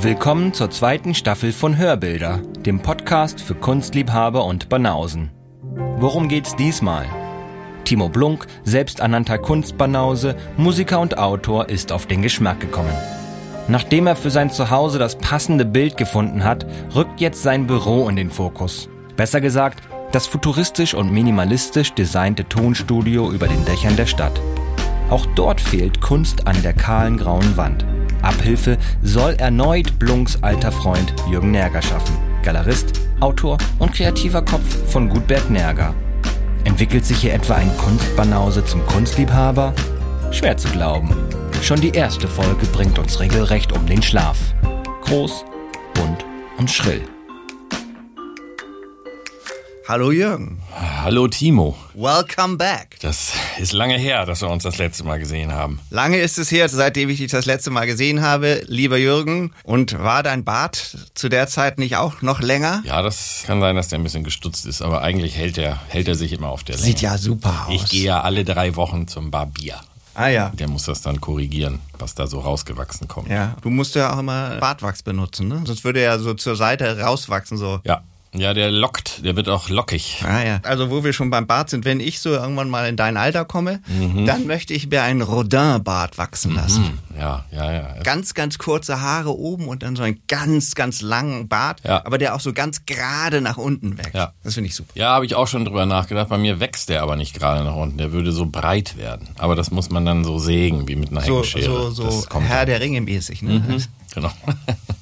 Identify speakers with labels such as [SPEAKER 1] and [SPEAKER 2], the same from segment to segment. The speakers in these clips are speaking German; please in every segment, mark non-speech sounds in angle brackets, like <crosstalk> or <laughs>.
[SPEAKER 1] Willkommen zur zweiten Staffel von Hörbilder, dem Podcast für Kunstliebhaber und Banausen. Worum geht's diesmal? Timo Blunk, selbsternannter Kunstbanause, Musiker und Autor, ist auf den Geschmack gekommen. Nachdem er für sein Zuhause das passende Bild gefunden hat, rückt jetzt sein Büro in den Fokus. Besser gesagt, das futuristisch und minimalistisch designte Tonstudio über den Dächern der Stadt. Auch dort fehlt Kunst an der kahlen grauen Wand. Abhilfe soll erneut Blunks alter Freund Jürgen Nerger schaffen. Galerist, Autor und kreativer Kopf von Gutbert Nerger. Entwickelt sich hier etwa ein Kunstbanause zum Kunstliebhaber? Schwer zu glauben. Schon die erste Folge bringt uns regelrecht um den Schlaf. Groß, bunt und schrill.
[SPEAKER 2] Hallo Jürgen.
[SPEAKER 3] Hallo Timo.
[SPEAKER 2] Welcome back.
[SPEAKER 3] Das ist lange her, dass wir uns das letzte Mal gesehen haben.
[SPEAKER 2] Lange ist es her, seitdem ich dich das letzte Mal gesehen habe, lieber Jürgen. Und war dein Bart zu der Zeit nicht auch noch länger?
[SPEAKER 3] Ja, das kann sein, dass der ein bisschen gestutzt ist, aber eigentlich hält er, hält er sich immer auf der Länge.
[SPEAKER 2] Sieht ja super aus.
[SPEAKER 3] Ich gehe ja alle drei Wochen zum Barbier.
[SPEAKER 2] Ah ja.
[SPEAKER 3] Der muss das dann korrigieren, was da so rausgewachsen kommt.
[SPEAKER 2] Ja, du musst ja auch immer Bartwachs benutzen, ne? Sonst würde er so zur Seite rauswachsen so.
[SPEAKER 3] Ja. Ja, der lockt, der wird auch lockig.
[SPEAKER 2] Ah ja. Also wo wir schon beim Bart sind, wenn ich so irgendwann mal in dein Alter komme, dann möchte ich mir einen Rodin-Bart wachsen lassen.
[SPEAKER 3] Hm, ja, ja, ja.
[SPEAKER 2] Ganz, ganz kurze Haare oben und dann so einen ganz, ganz langen Bart,
[SPEAKER 3] Ja.
[SPEAKER 2] aber der auch so ganz gerade nach unten wächst.
[SPEAKER 3] Ja.
[SPEAKER 2] Das finde ich super.
[SPEAKER 3] Ja, habe ich auch schon drüber nachgedacht. Bei mir wächst der aber nicht gerade nach unten. Der würde so breit werden. Aber das muss man dann so sägen, wie mit einer
[SPEAKER 2] So,
[SPEAKER 3] Heckenschere.
[SPEAKER 2] so, so
[SPEAKER 3] Das kommt
[SPEAKER 2] Herr
[SPEAKER 3] dann.
[SPEAKER 2] der Ringe mäßig, ne?
[SPEAKER 3] Genau.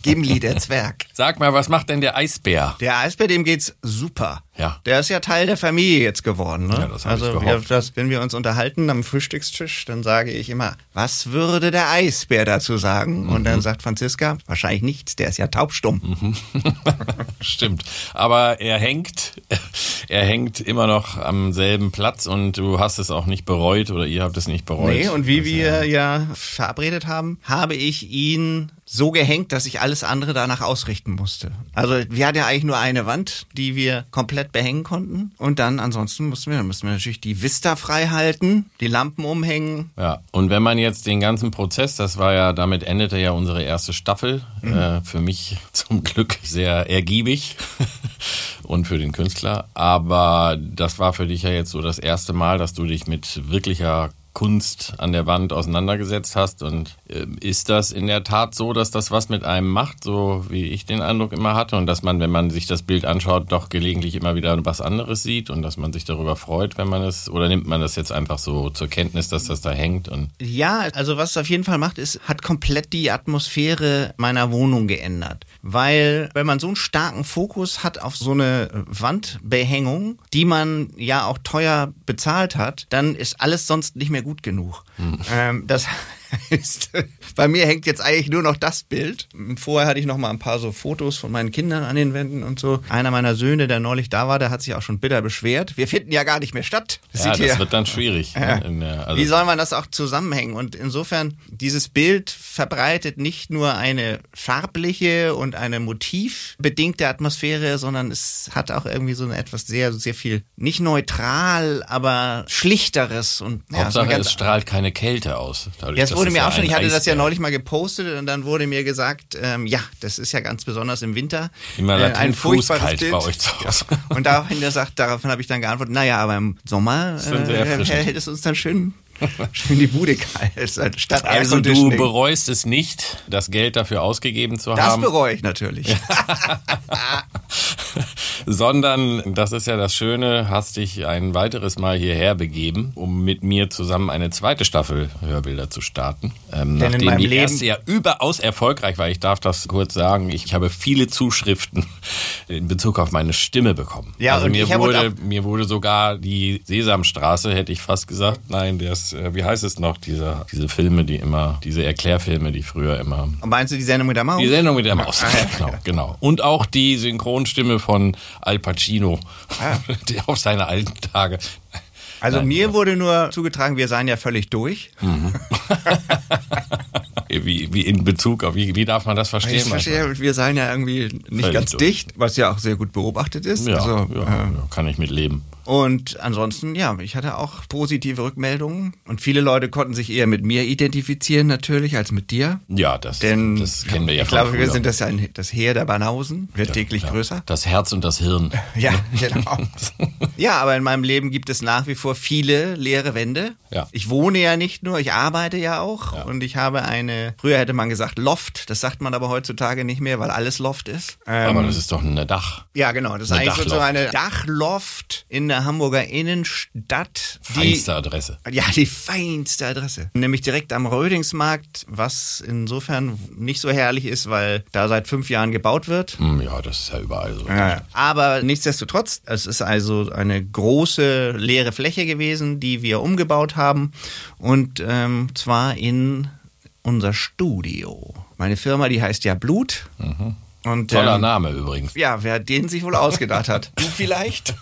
[SPEAKER 2] Gimli, der Zwerg.
[SPEAKER 3] Sag mal, was macht denn der Eisbär?
[SPEAKER 2] Der Eisbär, dem geht's super.
[SPEAKER 3] Ja.
[SPEAKER 2] Der ist ja Teil der Familie jetzt geworden, ne?
[SPEAKER 3] Ja, das ich
[SPEAKER 2] also,
[SPEAKER 3] gehofft.
[SPEAKER 2] wir, das, wenn wir uns unterhalten am Frühstückstisch, dann sage ich immer, was würde der Eisbär dazu sagen? Und
[SPEAKER 3] Mhm.
[SPEAKER 2] dann sagt Franziska, wahrscheinlich nichts, der ist ja taubstumm. <laughs>
[SPEAKER 3] Stimmt. Aber er hängt, er hängt immer noch am selben Platz und du hast es auch nicht bereut oder ihr habt es nicht bereut.
[SPEAKER 2] Nee, und wie
[SPEAKER 3] Das,
[SPEAKER 2] wir ja verabredet haben, habe ich ihn so gehängt, dass ich alles andere danach ausrichten musste. Also wir hatten ja eigentlich nur eine Wand, die wir komplett behängen konnten. Und dann ansonsten mussten wir, mussten wir natürlich die Vista frei halten, die Lampen umhängen.
[SPEAKER 3] Ja, und wenn man jetzt den ganzen Prozess, das war ja, damit endete ja unsere erste Staffel,
[SPEAKER 2] Mhm.
[SPEAKER 3] äh, für mich <laughs> zum Glück sehr ergiebig <laughs> und für den Künstler. Aber das war für dich ja jetzt so das erste Mal, dass du dich mit wirklicher Kunst an der Wand auseinandergesetzt hast. Und äh, ist das in der Tat so, dass das was mit einem macht, so wie ich den Eindruck immer hatte, und dass man, wenn man sich das Bild anschaut, doch gelegentlich immer wieder was anderes sieht und dass man sich darüber freut, wenn man es, oder nimmt man das jetzt einfach so zur Kenntnis, dass das da hängt und
[SPEAKER 2] Ja, also was es auf jeden Fall macht, ist, hat komplett die Atmosphäre meiner Wohnung geändert. Weil, wenn man so einen starken Fokus hat auf so eine Wandbehängung, die man ja auch teuer bezahlt hat, dann ist alles sonst nicht mehr gut genug. Ähm, das heißt, <laughs> bei mir hängt jetzt eigentlich nur noch das Bild. Vorher hatte ich noch mal ein paar so Fotos von meinen Kindern an den Wänden und so. Einer meiner Söhne, der neulich da war, der hat sich auch schon bitter beschwert. Wir finden ja gar nicht mehr statt.
[SPEAKER 3] ja,
[SPEAKER 2] sieht
[SPEAKER 3] das
[SPEAKER 2] hier-
[SPEAKER 3] wird dann schwierig.
[SPEAKER 2] Ja.
[SPEAKER 3] ne, der, also,
[SPEAKER 2] wie soll man das auch zusammenhängen? Und insofern, dieses Bild verbreitet nicht nur eine farbliche und eine motivbedingte Atmosphäre, sondern es hat auch irgendwie so eine etwas sehr, sehr viel, nicht neutral, aber schlichteres und ja,
[SPEAKER 3] Hauptsache, es strahlt keine Kälte aus. Dadurch,
[SPEAKER 2] ja,
[SPEAKER 3] dass
[SPEAKER 2] wurde mir
[SPEAKER 3] ja
[SPEAKER 2] auch schon,
[SPEAKER 3] ein
[SPEAKER 2] ich hatte das ja
[SPEAKER 3] Eisbär-
[SPEAKER 2] neulich mal gepostet und dann wurde mir gesagt, ähm, ja, das ist ja ganz besonders im Winter.
[SPEAKER 3] Immer
[SPEAKER 2] äh,
[SPEAKER 3] latent fußkalt bei euch zu Hause.
[SPEAKER 2] Und daraufhin, der sagt, daraufhin habe ich dann geantwortet, naja, aber im Sommer äh, <laughs> hält es uns dann schön, <laughs> schön die Bude kalt. Statt
[SPEAKER 3] Also du bereust es nicht, das Geld dafür ausgegeben zu
[SPEAKER 2] Das
[SPEAKER 3] haben,
[SPEAKER 2] bereue ich natürlich. <laughs>
[SPEAKER 3] sondern, das ist ja das Schöne, hast dich ein weiteres Mal hierher begeben, um mit mir zusammen eine zweite Staffel Hörbilder zu starten. Ähm,
[SPEAKER 2] Denn in
[SPEAKER 3] nachdem
[SPEAKER 2] meinem
[SPEAKER 3] die
[SPEAKER 2] Leben-
[SPEAKER 3] erste ja überaus erfolgreich war, ich darf das kurz sagen, ich habe viele Zuschriften in Bezug auf meine Stimme bekommen.
[SPEAKER 2] Ja,
[SPEAKER 3] also mir wurde, mir wurde sogar die Sesamstraße, hätte ich fast gesagt, nein, der äh, wie heißt es noch, diese, diese Filme, die immer, diese Erklärfilme, die früher immer
[SPEAKER 2] Und meinst du die Sendung mit der Maus?
[SPEAKER 3] die Sendung mit der Maus.
[SPEAKER 2] Ah, ja. <laughs>
[SPEAKER 3] genau, genau. Und auch die Synchronstimme von Al Pacino,
[SPEAKER 2] Ah. <laughs>
[SPEAKER 3] der auf seine alten Tage.
[SPEAKER 2] Also
[SPEAKER 3] Nein,
[SPEAKER 2] mir wurde nur zugetragen, wir seien ja völlig durch. <laughs>
[SPEAKER 3] Wie, wie in Bezug auf, wie, wie darf man das verstehen?
[SPEAKER 2] Ich verstehe, wir seien ja irgendwie nicht
[SPEAKER 3] Völlig
[SPEAKER 2] ganz
[SPEAKER 3] durch.
[SPEAKER 2] dicht, was ja auch sehr gut beobachtet ist.
[SPEAKER 3] Ja,
[SPEAKER 2] also,
[SPEAKER 3] ja,
[SPEAKER 2] äh,
[SPEAKER 3] ja, kann ich mit leben.
[SPEAKER 2] Und ansonsten, ja, ich hatte auch positive Rückmeldungen. Und viele Leute konnten sich eher mit mir identifizieren, natürlich, als mit dir.
[SPEAKER 3] Ja, das,
[SPEAKER 2] Denn
[SPEAKER 3] das kennen wir ja
[SPEAKER 2] ich glaube, wir
[SPEAKER 3] früher.
[SPEAKER 2] sind das, ein, das Heer der Banausen, wird täglich größer.
[SPEAKER 3] Das Herz und das Hirn. <laughs>
[SPEAKER 2] Ja, genau. <laughs> ja, aber in meinem Leben gibt es nach wie vor viele leere Wände.
[SPEAKER 3] Ja.
[SPEAKER 2] Ich wohne ja nicht nur, ich arbeite ja auch.
[SPEAKER 3] Ja.
[SPEAKER 2] Und ich habe eine, früher hätte man gesagt Loft, das sagt man aber heutzutage nicht mehr, weil alles Loft ist. Ähm,
[SPEAKER 3] Aber das ist doch ein Dach.
[SPEAKER 2] ja, genau. Das ist
[SPEAKER 3] Eine
[SPEAKER 2] eigentlich so
[SPEAKER 3] Dachloft.
[SPEAKER 2] eine Dachloft in der Hamburger Innenstadt.
[SPEAKER 3] Feinste Adresse.
[SPEAKER 2] Ja, die feinste Adresse. Nämlich direkt am Rödingsmarkt, was insofern nicht so herrlich ist, weil da seit fünf Jahren gebaut wird.
[SPEAKER 3] Hm, Ja, das ist ja überall so.
[SPEAKER 2] Ja, aber nichtsdestotrotz, es ist also eine große leere Fläche gewesen, die wir umgebaut haben. Und ähm, zwar in unser Studio. Meine Firma, die heißt ja Blut. Und,
[SPEAKER 3] Toller
[SPEAKER 2] ähm,
[SPEAKER 3] Name übrigens.
[SPEAKER 2] Ja, wer den sich wohl ausgedacht hat. <laughs> Du vielleicht?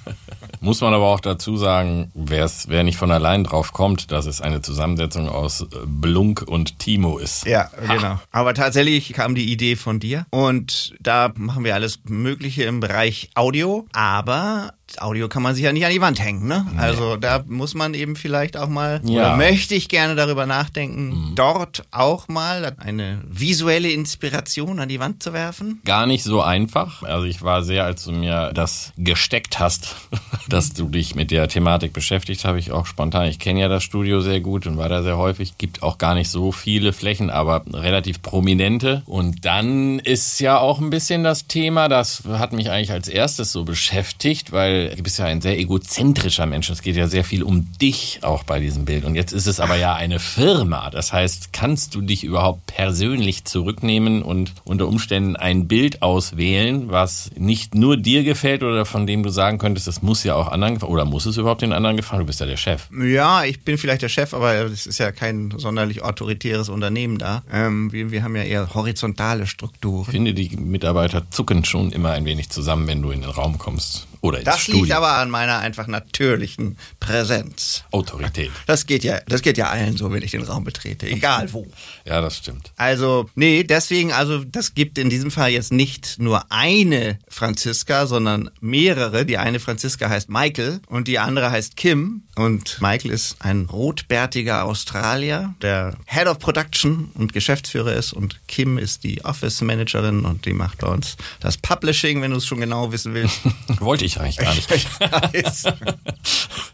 [SPEAKER 3] Muss man aber auch dazu sagen, wer nicht von allein drauf kommt, dass es eine Zusammensetzung aus äh, Blunk und Timo ist.
[SPEAKER 2] Ja, genau. Aber tatsächlich kam die Idee von dir. Und da machen wir alles Mögliche im Bereich Audio. Aber Audio kann man sich ja nicht an die Wand hängen, ne? Also da muss man eben vielleicht auch mal,
[SPEAKER 3] Ja.
[SPEAKER 2] oder möchte ich gerne darüber nachdenken, dort auch mal eine visuelle Inspiration an die Wand zu werfen.
[SPEAKER 3] Gar nicht so einfach. Also ich war sehr, als du mir das gesteckt hast, <laughs> dass du dich mit der Thematik beschäftigt, habe ich auch spontan. Ich kenne ja das Studio sehr gut und war da sehr häufig. Gibt auch gar nicht so viele Flächen, aber relativ prominente. Und dann ist ja auch ein bisschen das Thema, das hat mich eigentlich als erstes so beschäftigt, weil du bist ja ein sehr egozentrischer Mensch. Es geht ja sehr viel um dich auch bei diesem Bild. Und jetzt ist es aber ja eine Firma. Das heißt, kannst du dich überhaupt persönlich zurücknehmen und unter Umständen ein Bild auswählen, was nicht nur dir gefällt oder von dem du sagen könntest, das muss ja auch anderen gefallen. Oder muss es überhaupt den anderen gefallen? Du bist ja der Chef.
[SPEAKER 2] Ja, ich bin vielleicht der Chef, aber es ist ja kein sonderlich autoritäres Unternehmen da. Ähm, wir, wir haben ja eher horizontale Strukturen.
[SPEAKER 3] Ich finde, die Mitarbeiter zucken schon immer ein wenig zusammen, wenn du in den Raum kommst. Oder ins
[SPEAKER 2] Das
[SPEAKER 3] Studio.
[SPEAKER 2] liegt aber an meiner einfach natürlichen Präsenz.
[SPEAKER 3] Autorität.
[SPEAKER 2] Das geht ja, das geht ja allen so, wenn ich den Raum betrete, egal wo. <laughs>
[SPEAKER 3] Ja, das stimmt.
[SPEAKER 2] Also, nee, deswegen, also, das gibt in diesem Fall jetzt nicht nur eine Franziska, sondern mehrere. Die eine Franziska heißt Michael und die andere heißt Kim. Und Michael ist ein rotbärtiger Australier, der Head of Production und Geschäftsführer ist. Und Kim ist die Office Managerin und die macht bei uns das Publishing, wenn du es schon genau wissen willst. <laughs>
[SPEAKER 3] Wollte ich eigentlich gar nicht.
[SPEAKER 2] weiß.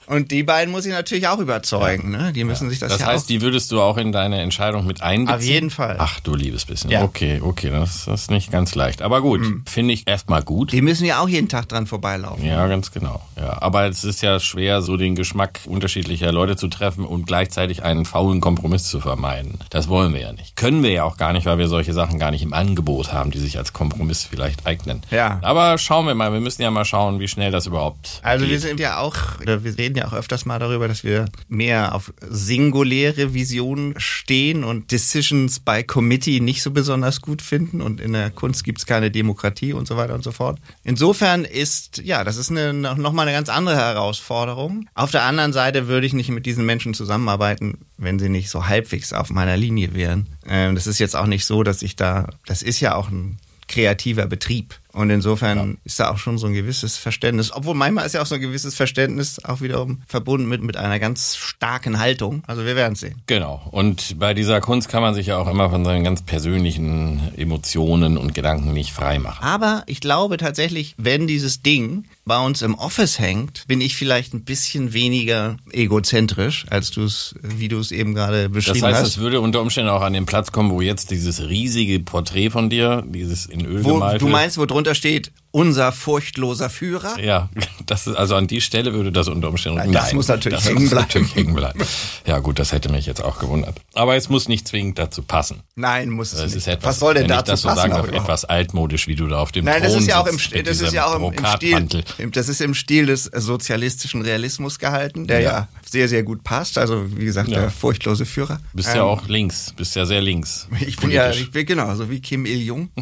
[SPEAKER 2] Und die beiden muss ich natürlich auch überzeugen. Ne? Die müssen sich das,
[SPEAKER 3] Das
[SPEAKER 2] ja
[SPEAKER 3] heißt,
[SPEAKER 2] auch.
[SPEAKER 3] die würdest du auch in deine Entscheidung mit einbeziehen?
[SPEAKER 2] Auf jeden Fall.
[SPEAKER 3] Ach du liebes bisschen.
[SPEAKER 2] Ja.
[SPEAKER 3] Okay, okay, das, das ist nicht ganz leicht. Aber gut, finde ich erstmal gut.
[SPEAKER 2] Die müssen ja auch jeden Tag dran vorbeilaufen.
[SPEAKER 3] Ja, ganz genau. Ja, aber es ist ja schwer, so den Geschmack unterschiedlicher Leute zu treffen und gleichzeitig einen faulen Kompromiss zu vermeiden. Das wollen wir ja nicht. Können wir ja auch gar nicht, weil wir solche Sachen gar nicht im Angebot haben, die sich als Kompromiss vielleicht eignen.
[SPEAKER 2] Ja.
[SPEAKER 3] Aber schauen wir mal, wir müssen ja mal schauen, wie schnell das überhaupt
[SPEAKER 2] Also
[SPEAKER 3] geht.
[SPEAKER 2] wir sind ja auch, oder wir reden ja auch öfters mal darüber, dass wir mehr auf singuläre Visionen stehen und Decisions by Committee nicht so besonders gut finden und in der Kunst gibt es keine Demokratie und so weiter und so fort. Insofern ist, ja, das ist eine, nochmal eine ganz andere Herausforderung. Auf der anderen Seite würde ich nicht mit diesen Menschen zusammenarbeiten, wenn sie nicht so halbwegs auf meiner Linie wären. Ähm, das ist jetzt auch nicht so, dass ich da, das ist ja auch ein kreativer Betrieb. Und insofern ist da auch schon so ein gewisses Verständnis, obwohl manchmal ist ja auch so ein gewisses Verständnis auch wiederum verbunden mit, mit einer ganz starken Haltung. Also wir werden sehen.
[SPEAKER 3] Genau. Und bei dieser Kunst kann man sich ja auch immer von seinen ganz persönlichen Emotionen und Gedanken nicht frei machen.
[SPEAKER 2] Aber ich glaube tatsächlich, wenn dieses Ding bei uns im Office hängt, bin ich vielleicht ein bisschen weniger egozentrisch, als du es, wie du es eben gerade
[SPEAKER 3] Das
[SPEAKER 2] beschrieben
[SPEAKER 3] heißt,
[SPEAKER 2] hast.
[SPEAKER 3] es würde unter Umständen auch an den Platz kommen, wo jetzt dieses riesige Porträt von dir, dieses in Öl
[SPEAKER 2] Wo,
[SPEAKER 3] gemalte.
[SPEAKER 2] du meinst, wo drunter steht, unser furchtloser Führer?
[SPEAKER 3] Ja, das ist, also an die Stelle würde das unter Umständen.
[SPEAKER 2] Nein, das muss natürlich
[SPEAKER 3] das
[SPEAKER 2] hängen
[SPEAKER 3] muss
[SPEAKER 2] bleiben.
[SPEAKER 3] natürlich hängen bleiben. Ja, gut, das hätte mich jetzt auch gewundert. Aber es muss nicht zwingend dazu passen.
[SPEAKER 2] Nein, muss es
[SPEAKER 3] Das
[SPEAKER 2] nicht.
[SPEAKER 3] ist etwas,
[SPEAKER 2] Was soll denn dazu
[SPEAKER 3] ich das so
[SPEAKER 2] passen?
[SPEAKER 3] sagen
[SPEAKER 2] auch
[SPEAKER 3] etwas altmodisch, wie du da auf dem
[SPEAKER 2] Nein,
[SPEAKER 3] Thron
[SPEAKER 2] das ist ja auch im, Stil- das ist ja auch im. Stil, das ist im Stil des sozialistischen Realismus gehalten, der ja,
[SPEAKER 3] Ja.
[SPEAKER 2] sehr, sehr gut passt. Also, wie gesagt,
[SPEAKER 3] Ja.
[SPEAKER 2] der furchtlose Führer.
[SPEAKER 3] Bist
[SPEAKER 2] Ähm,
[SPEAKER 3] ja auch links, bist ja sehr links.
[SPEAKER 2] Ich bin ja,
[SPEAKER 3] politisch.
[SPEAKER 2] ich bin genau, so wie Kim Il-jung. <laughs>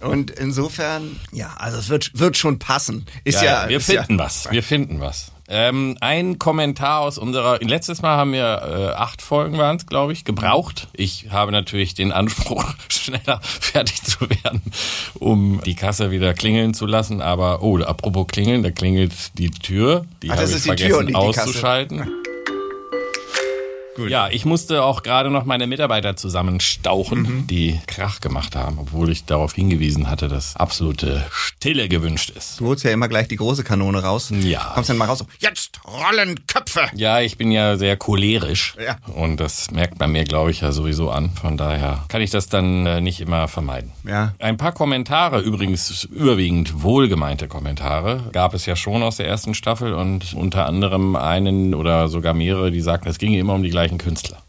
[SPEAKER 2] Und insofern, ja, also es wird, wird schon passen. Ist
[SPEAKER 3] Ja,
[SPEAKER 2] ja,
[SPEAKER 3] wir
[SPEAKER 2] ist
[SPEAKER 3] finden
[SPEAKER 2] ja,
[SPEAKER 3] was. Wir finden was. Ähm, ein Kommentar aus unserer, letztes Mal haben wir äh, acht Folgen waren es, glaube ich, gebraucht. Ich habe natürlich den Anspruch, <laughs> schneller fertig zu werden, um die Kasse wieder klingeln zu lassen. Aber, oh, apropos klingeln, da klingelt die Tür. Die
[SPEAKER 2] Ach,
[SPEAKER 3] habe ich
[SPEAKER 2] ist die Tür
[SPEAKER 3] vergessen
[SPEAKER 2] nicht die Kasse.
[SPEAKER 3] Auszuschalten. Ja, ich musste auch gerade noch meine Mitarbeiter zusammenstauchen,
[SPEAKER 2] Mhm.
[SPEAKER 3] die Krach gemacht haben, obwohl ich darauf hingewiesen hatte, dass absolute Stille gewünscht ist.
[SPEAKER 2] Du holst ja immer gleich die große Kanone raus.
[SPEAKER 3] Ja.
[SPEAKER 2] Kommst dann mal raus. Jetzt rollen Köpfe.
[SPEAKER 3] Ja, ich bin ja sehr cholerisch.
[SPEAKER 2] Ja.
[SPEAKER 3] Und das merkt man mir, glaube ich, ja sowieso an. Von daher kann ich das dann äh, nicht immer vermeiden.
[SPEAKER 2] Ja.
[SPEAKER 3] Ein paar Kommentare, übrigens überwiegend wohlgemeinte Kommentare, gab es ja schon aus der ersten Staffel und unter anderem einen oder sogar mehrere, die sagten, es ginge immer um die gleichen Künstler.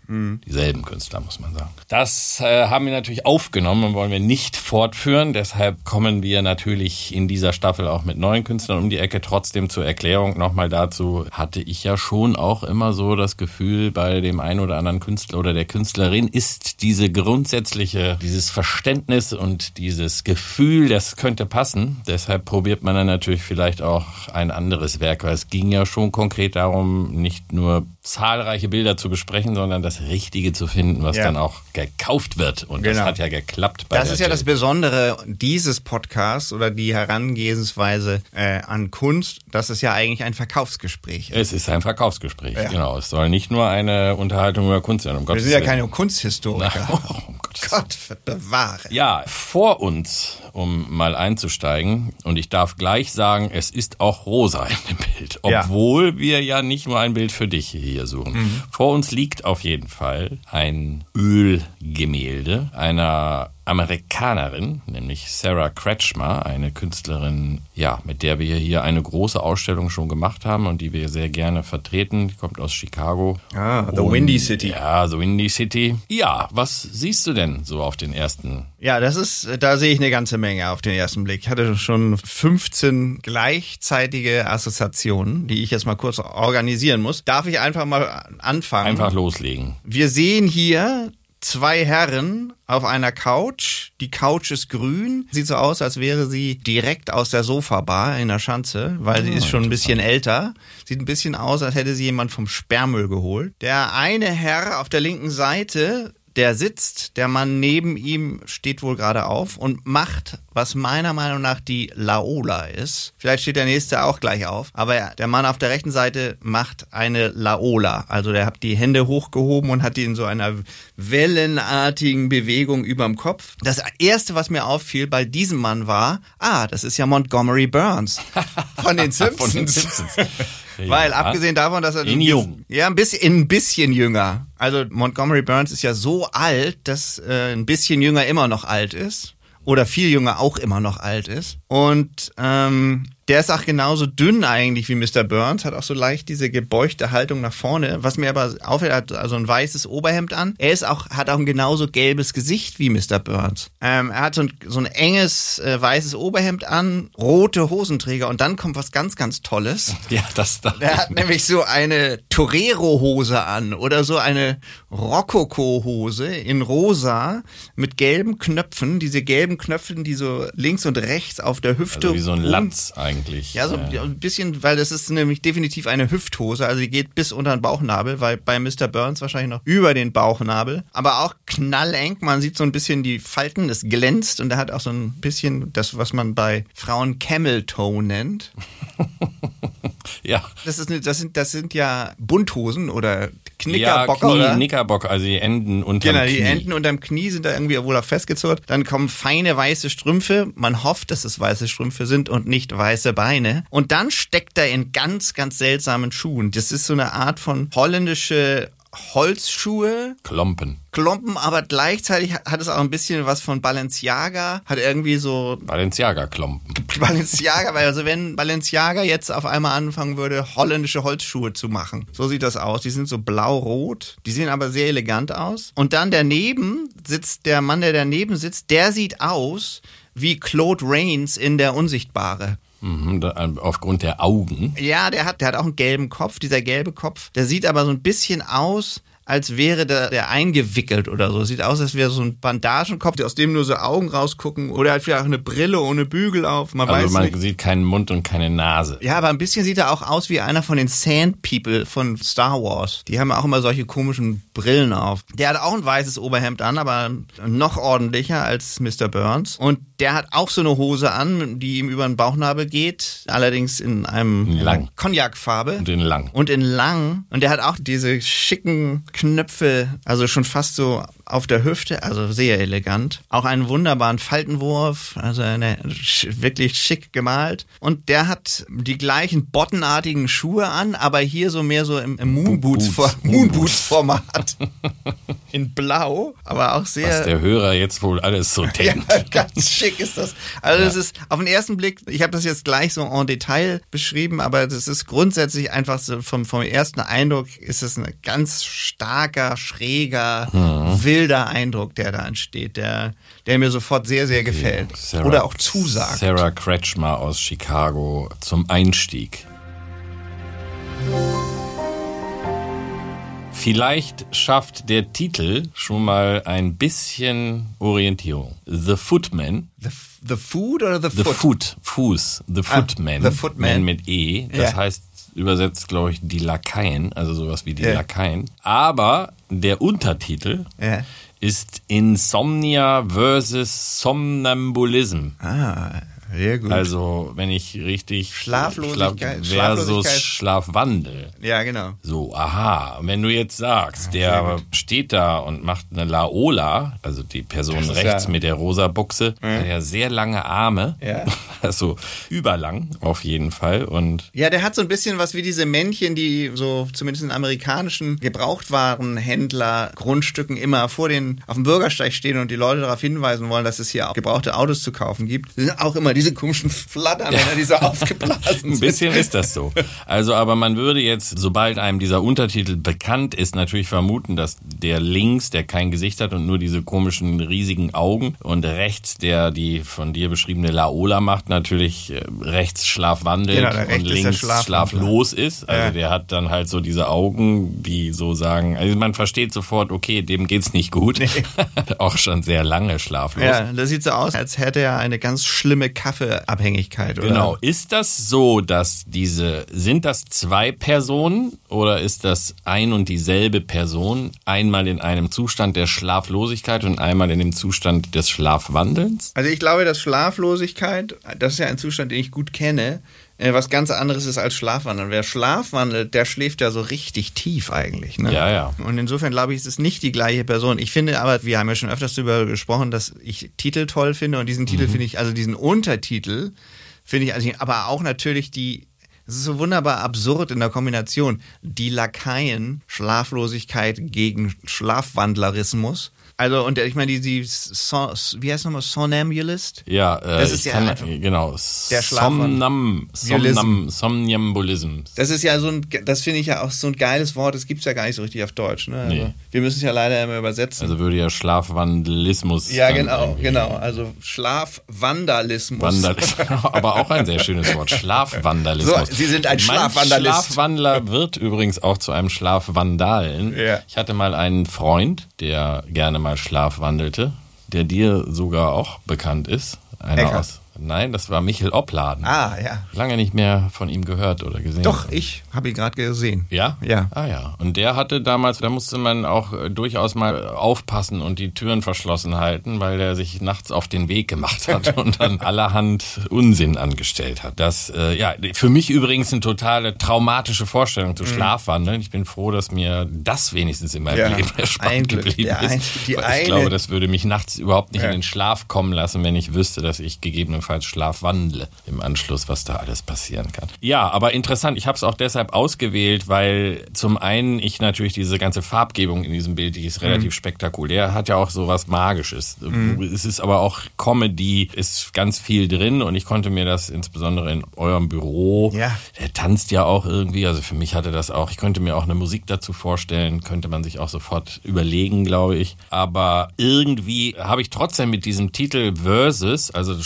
[SPEAKER 3] Dieselben Künstler, muss man sagen. Das äh, haben wir natürlich aufgenommen und wollen wir nicht fortführen. Deshalb kommen wir natürlich in dieser Staffel auch mit neuen Künstlern um die Ecke. Trotzdem zur Erklärung nochmal dazu, hatte ich ja schon auch immer so das Gefühl, bei dem einen oder anderen Künstler oder der Künstlerin ist diese grundsätzliche, dieses Verständnis und dieses Gefühl, das könnte passen. Deshalb probiert man dann natürlich vielleicht auch ein anderes Werk, weil es ging ja schon konkret darum, nicht nur zahlreiche Bilder zu besprechen, sondern das Richtige zu finden, was
[SPEAKER 2] Ja.
[SPEAKER 3] dann auch gekauft wird. Und das
[SPEAKER 2] Genau.
[SPEAKER 3] hat ja geklappt. Bei
[SPEAKER 2] Das
[SPEAKER 3] der
[SPEAKER 2] ist ja das
[SPEAKER 3] Jill.
[SPEAKER 2] Besondere dieses Podcasts oder die Herangehensweise äh, an Kunst, dass es ja eigentlich ein Verkaufsgespräch ist.
[SPEAKER 3] Es ist ein Verkaufsgespräch,
[SPEAKER 2] Ja.
[SPEAKER 3] genau. Es soll nicht nur eine Unterhaltung über Kunst sein, um
[SPEAKER 2] Wir sind ja keine Kunsthistoriker.
[SPEAKER 3] Na, <laughs> um Gottes Willen.
[SPEAKER 2] Gott bewahre.
[SPEAKER 3] Ja, vor uns, um mal einzusteigen, und ich darf gleich sagen, es ist auch rosa in dem Bild,
[SPEAKER 2] Ja.
[SPEAKER 3] obwohl wir ja nicht nur ein Bild für dich hier suchen. Vor uns liegt auf jeden Fall ein Ölgemälde einer Amerikanerin, nämlich Sarah Kretschmer, eine Künstlerin, ja, mit der wir hier eine große Ausstellung schon gemacht haben und die wir sehr gerne vertreten. Die kommt aus Chicago.
[SPEAKER 2] Ah, The
[SPEAKER 3] Und-
[SPEAKER 2] Windy City.
[SPEAKER 3] Ja, The Windy City. Ja, was siehst du denn so auf den ersten
[SPEAKER 2] Ja, das ist, da sehe ich eine ganze Menge auf den ersten Blick. Ich hatte schon 15 gleichzeitige Assoziationen, die ich jetzt mal kurz organisieren muss. Darf ich einfach mal anfangen?
[SPEAKER 3] Einfach loslegen.
[SPEAKER 2] Wir sehen hier zwei Herren auf einer Couch. Die Couch ist grün. Sieht so aus, als wäre sie direkt aus der Sofabar in der Schanze, weil sie ist schon ein bisschen älter. Sieht ein bisschen aus, als hätte sie jemand vom Sperrmüll geholt. Der eine Herr auf der linken Seite der sitzt, der Mann neben ihm steht wohl gerade auf und macht, was meiner Meinung nach die Laola ist. Vielleicht steht der nächste auch gleich auf, aber der Mann auf der rechten Seite macht eine Laola. Also der hat die Hände hochgehoben und hat die in so einer wellenartigen Bewegung überm Kopf. Das erste, was mir auffiel bei diesem Mann war, ah, das ist ja Montgomery Burns <laughs> von den Simpsons.
[SPEAKER 3] Von den Simpsons.
[SPEAKER 2] Weil
[SPEAKER 3] Ja.
[SPEAKER 2] abgesehen davon, dass er
[SPEAKER 3] In jung.
[SPEAKER 2] ja ein bisschen ein bisschen jünger. Also Montgomery Burns ist ja so alt, dass äh, ein bisschen jünger immer noch alt ist oder viel jünger auch immer noch alt ist. Und ähm, der ist auch genauso dünn eigentlich wie Mr. Burns, hat auch so leicht diese gebeugte Haltung nach vorne. Was mir aber auffällt, hat also ein weißes Oberhemd an. Er ist auch, hat auch ein genauso gelbes Gesicht wie Mr. Burns. Ähm, er hat so ein, so ein enges äh, weißes Oberhemd an, rote Hosenträger und dann kommt was ganz, ganz Tolles.
[SPEAKER 3] Ja, das da.
[SPEAKER 2] Er hat nämlich so eine Torero-Hose an oder so eine Rokoko-Hose in rosa mit gelben Knöpfen. Diese gelben Knöpfe, die so links und rechts auf der Hüfte.
[SPEAKER 3] Also wie so ein
[SPEAKER 2] rum-
[SPEAKER 3] Latz eigentlich.
[SPEAKER 2] Ja, so
[SPEAKER 3] Äh,
[SPEAKER 2] ein bisschen, weil das ist nämlich definitiv eine Hüfthose. Also die geht bis unter den Bauchnabel, weil bei Mr. Burns wahrscheinlich noch über den Bauchnabel. Aber auch knalleng. Man sieht so ein bisschen die Falten, es glänzt und er hat auch so ein bisschen das, was man bei Frauen Camel Toe nennt. <laughs>
[SPEAKER 3] ja.
[SPEAKER 2] Das, ist, eine- das, sind, das sind ja Bunthosen oder
[SPEAKER 3] Ja,
[SPEAKER 2] Knickerbocker.
[SPEAKER 3] Knie,
[SPEAKER 2] oder?
[SPEAKER 3] Knickerbocker, also die Enden unterm
[SPEAKER 2] Genau,
[SPEAKER 3] Knie.
[SPEAKER 2] die Enden unterm Knie sind da irgendwie wohl auch festgezurrt. Dann kommen feine weiße Strümpfe. Man hofft, dass es weiße Strümpfe sind und nicht weiße Beine. Und dann steckt er in ganz, ganz seltsamen Schuhen. Das ist so eine Art von holländische Holzschuhe.
[SPEAKER 3] Klompen.
[SPEAKER 2] Klompen, aber gleichzeitig hat es auch ein bisschen was von Balenciaga. Hat irgendwie so
[SPEAKER 3] Balenciaga-Klompen. <laughs>
[SPEAKER 2] Balenciaga, weil also wenn Balenciaga jetzt auf einmal anfangen würde, holländische Holzschuhe zu machen. So sieht das aus. Die sind so blau-rot. Die sehen aber sehr elegant aus. Und dann daneben sitzt der Mann, der daneben sitzt, der sieht aus wie Claude Rains in Der Unsichtbare.
[SPEAKER 3] Mhm, da, aufgrund der Augen.
[SPEAKER 2] Ja, der hat, der hat auch einen gelben Kopf. Dieser gelbe Kopf, der sieht aber so ein bisschen aus, als wäre der, der eingewickelt oder so. Sieht aus, als wäre so ein Bandagenkopf, aus dem nur so Augen rausgucken. Oder halt vielleicht auch eine Brille ohne Bügel auf. Man
[SPEAKER 3] Also
[SPEAKER 2] weiß
[SPEAKER 3] man
[SPEAKER 2] nicht.
[SPEAKER 3] sieht keinen Mund und keine Nase.
[SPEAKER 2] Ja, aber ein bisschen sieht er auch aus wie einer von den Sand People von Star Wars. Die haben auch immer solche komischen Brillen auf. Der hat auch ein weißes Oberhemd an, aber noch ordentlicher als Mr. Burns. Und der hat auch so eine Hose an, die ihm über den Bauchnabel geht, allerdings in einem
[SPEAKER 3] Lang.
[SPEAKER 2] Cognacfarbe.
[SPEAKER 3] Und in lang.
[SPEAKER 2] Und in lang. Und der hat auch diese schicken Knöpfe, also schon fast so auf der Hüfte, also sehr elegant. Auch einen wunderbaren Faltenwurf, also eine, wirklich schick gemalt. Und der hat die gleichen bottenartigen Schuhe an, aber hier so mehr so im, im Moonboots,
[SPEAKER 3] Boots.
[SPEAKER 2] Moonboots Format. <laughs> in blau, aber auch sehr
[SPEAKER 3] Was der Hörer jetzt wohl alles so <laughs>
[SPEAKER 2] ja,
[SPEAKER 3] denkt. <laughs>
[SPEAKER 2] ganz schick ist das. Also das ist auf den ersten Blick, ich habe das jetzt gleich so en Detail beschrieben, aber das ist grundsätzlich einfach so vom, vom ersten Eindruck ist es ein ganz starker, schräger,
[SPEAKER 3] Mhm.
[SPEAKER 2] Wilder Eindruck, der da entsteht, der, der mir sofort sehr, sehr gefällt.
[SPEAKER 3] Sarah-
[SPEAKER 2] Oder auch zusagt.
[SPEAKER 3] Sarah Kretschmer aus Chicago zum Einstieg. Vielleicht schafft der Titel schon mal ein bisschen Orientierung. The Footman.
[SPEAKER 2] The, the Food oder The,
[SPEAKER 3] The
[SPEAKER 2] Foot?
[SPEAKER 3] Foot. Fuß. The Footman.
[SPEAKER 2] The Footman.
[SPEAKER 3] Man mit E. Das
[SPEAKER 2] Ja.
[SPEAKER 3] heißt übersetzt, glaube ich, die Lakaien. Also sowas wie die
[SPEAKER 2] Ja.
[SPEAKER 3] Lakaien. Aber der Untertitel
[SPEAKER 2] Ja.
[SPEAKER 3] ist Insomnia versus Somnambulism.
[SPEAKER 2] Ah, sehr gut.
[SPEAKER 3] Also, wenn ich richtig
[SPEAKER 2] Schlaflosigkeit-
[SPEAKER 3] Schlaf versus
[SPEAKER 2] Schlaflosigkeit.
[SPEAKER 3] Schlafwandel.
[SPEAKER 2] ja, genau.
[SPEAKER 3] So, aha. Und wenn du jetzt sagst, der steht da und macht eine Laola, also die Person rechts
[SPEAKER 2] ja-
[SPEAKER 3] mit der rosa Buchse, hat ja sehr lange Arme.
[SPEAKER 2] Ja. <laughs>
[SPEAKER 3] Also überlang auf jeden Fall. Und
[SPEAKER 2] Ja, der hat so ein bisschen was wie diese Männchen, die so zumindest in amerikanischen Gebrauchtwarenhändler Grundstücken immer vor den auf dem Bürgersteig stehen und die Leute darauf hinweisen wollen, dass es hier auch gebrauchte Autos zu kaufen gibt. Das sind auch immer diese komischen Flattermänner, die so aufgeblasen <laughs>
[SPEAKER 3] ein
[SPEAKER 2] sind.
[SPEAKER 3] bisschen ist das so. Also, aber man würde jetzt, sobald einem dieser Untertitel bekannt ist, natürlich vermuten, dass der links, der kein Gesicht hat und nur diese komischen riesigen Augen und rechts, der die von dir beschriebene Laola macht, natürlich äh, rechts schlafwandelt
[SPEAKER 2] Genau,
[SPEAKER 3] und links
[SPEAKER 2] Schlafwandler.
[SPEAKER 3] schlaflos ist. Also
[SPEAKER 2] Ja.
[SPEAKER 3] der hat dann halt so diese Augen, die so sagen, also man versteht sofort, okay, dem geht's nicht gut. <laughs> Auch schon sehr lange schlaflos.
[SPEAKER 2] Ja, das sieht so aus, als hätte er eine ganz schlimme Kaffeeabhängigkeit, oder?
[SPEAKER 3] Genau. Ist das so, dass diese, sind das zwei Personen oder ist das ein und dieselbe Person einmal in einem Zustand der Schlaflosigkeit und einmal in dem Zustand des Schlafwandelns?
[SPEAKER 2] Also ich glaube, dass Schlaflosigkeit, das ist ja ein Zustand, den ich gut kenne, äh, was ganz anderes ist als Schlafwandeln. Wer schlafwandelt, der schläft ja so richtig tief eigentlich. Ne?
[SPEAKER 3] Ja, ja.
[SPEAKER 2] Und insofern glaube ich, es ist nicht die gleiche Person. Ich finde aber, wir haben ja schon öfters darüber gesprochen, dass ich Titel toll finde und diesen Titel finde ich, also diesen Untertitel finde ich, also aber auch natürlich die es ist so wunderbar absurd in der Kombination. Die Lakaien, Schlaflosigkeit gegen Schlafwandlerismus. Also, und ich meine, die, die Son, wie heißt nochmal, Somnambulist?
[SPEAKER 3] Ja, äh,
[SPEAKER 2] Das ist ja
[SPEAKER 3] kann,
[SPEAKER 2] einfach
[SPEAKER 3] genau.
[SPEAKER 2] der.
[SPEAKER 3] Somnam, Somnam, Somnambulism.
[SPEAKER 2] Das ist ja so ein, das finde ich ja auch so ein geiles Wort, das gibt's ja gar nicht so richtig auf Deutsch. Ne? Also,
[SPEAKER 3] Nee.
[SPEAKER 2] Wir müssen es ja leider immer übersetzen.
[SPEAKER 3] Also würde ja Schlafwandelismus.
[SPEAKER 2] ja, genau, genau. Also Schlafvandalismus.
[SPEAKER 3] Vandalismus. <laughs> <laughs> Aber auch ein sehr schönes Wort. Schlafvandalismus.
[SPEAKER 2] So, Sie sind ein
[SPEAKER 3] Manch
[SPEAKER 2] Schlafvandalist.
[SPEAKER 3] Schlafwandler wird übrigens auch zu einem Schlafvandalen.
[SPEAKER 2] Ja.
[SPEAKER 3] Ich hatte mal einen Freund, der gerne mal schlafwandelte, der dir sogar auch bekannt ist. Einer
[SPEAKER 2] Eckart.
[SPEAKER 3] aus. Nein, das war Michel Opladen.
[SPEAKER 2] Ah, ja.
[SPEAKER 3] Lange nicht mehr von ihm gehört oder gesehen.
[SPEAKER 2] Doch, ich habe ihn gerade gesehen.
[SPEAKER 3] Ja?
[SPEAKER 2] Ja.
[SPEAKER 3] Ah ja. Und der hatte damals, da musste man auch äh, durchaus mal aufpassen und die Türen verschlossen halten, weil der sich nachts auf den Weg gemacht hat <laughs> und dann allerhand Unsinn angestellt hat. Das, äh, ja, für mich übrigens eine totale traumatische Vorstellung
[SPEAKER 2] Mhm.
[SPEAKER 3] zu Schlafwandeln. Ich bin froh, dass mir das wenigstens in meinem
[SPEAKER 2] Ja,
[SPEAKER 3] Leben erspart geblieben
[SPEAKER 2] Der ein-
[SPEAKER 3] ist.
[SPEAKER 2] die
[SPEAKER 3] weil
[SPEAKER 2] eine-
[SPEAKER 3] ich glaube, das würde mich nachts überhaupt nicht
[SPEAKER 2] Ja.
[SPEAKER 3] in den Schlaf kommen lassen, wenn ich wüsste, dass ich gegebenenfalls Schlaf wandle im Anschluss, was da alles passieren kann. Ja, aber interessant. Ich habe es auch deshalb ausgewählt, weil zum einen ich natürlich diese ganze Farbgebung in diesem Bild, die ist relativ
[SPEAKER 2] Mhm.
[SPEAKER 3] spektakulär, hat ja auch so was Magisches. Es ist aber auch Comedy, ist ganz viel drin und ich konnte mir das insbesondere in eurem Büro,
[SPEAKER 2] Ja.
[SPEAKER 3] der tanzt ja auch irgendwie, also für mich hatte das auch, ich könnte mir auch eine Musik dazu vorstellen, könnte man sich auch sofort überlegen, glaube ich. Aber irgendwie habe ich trotzdem mit diesem Titel Versus, also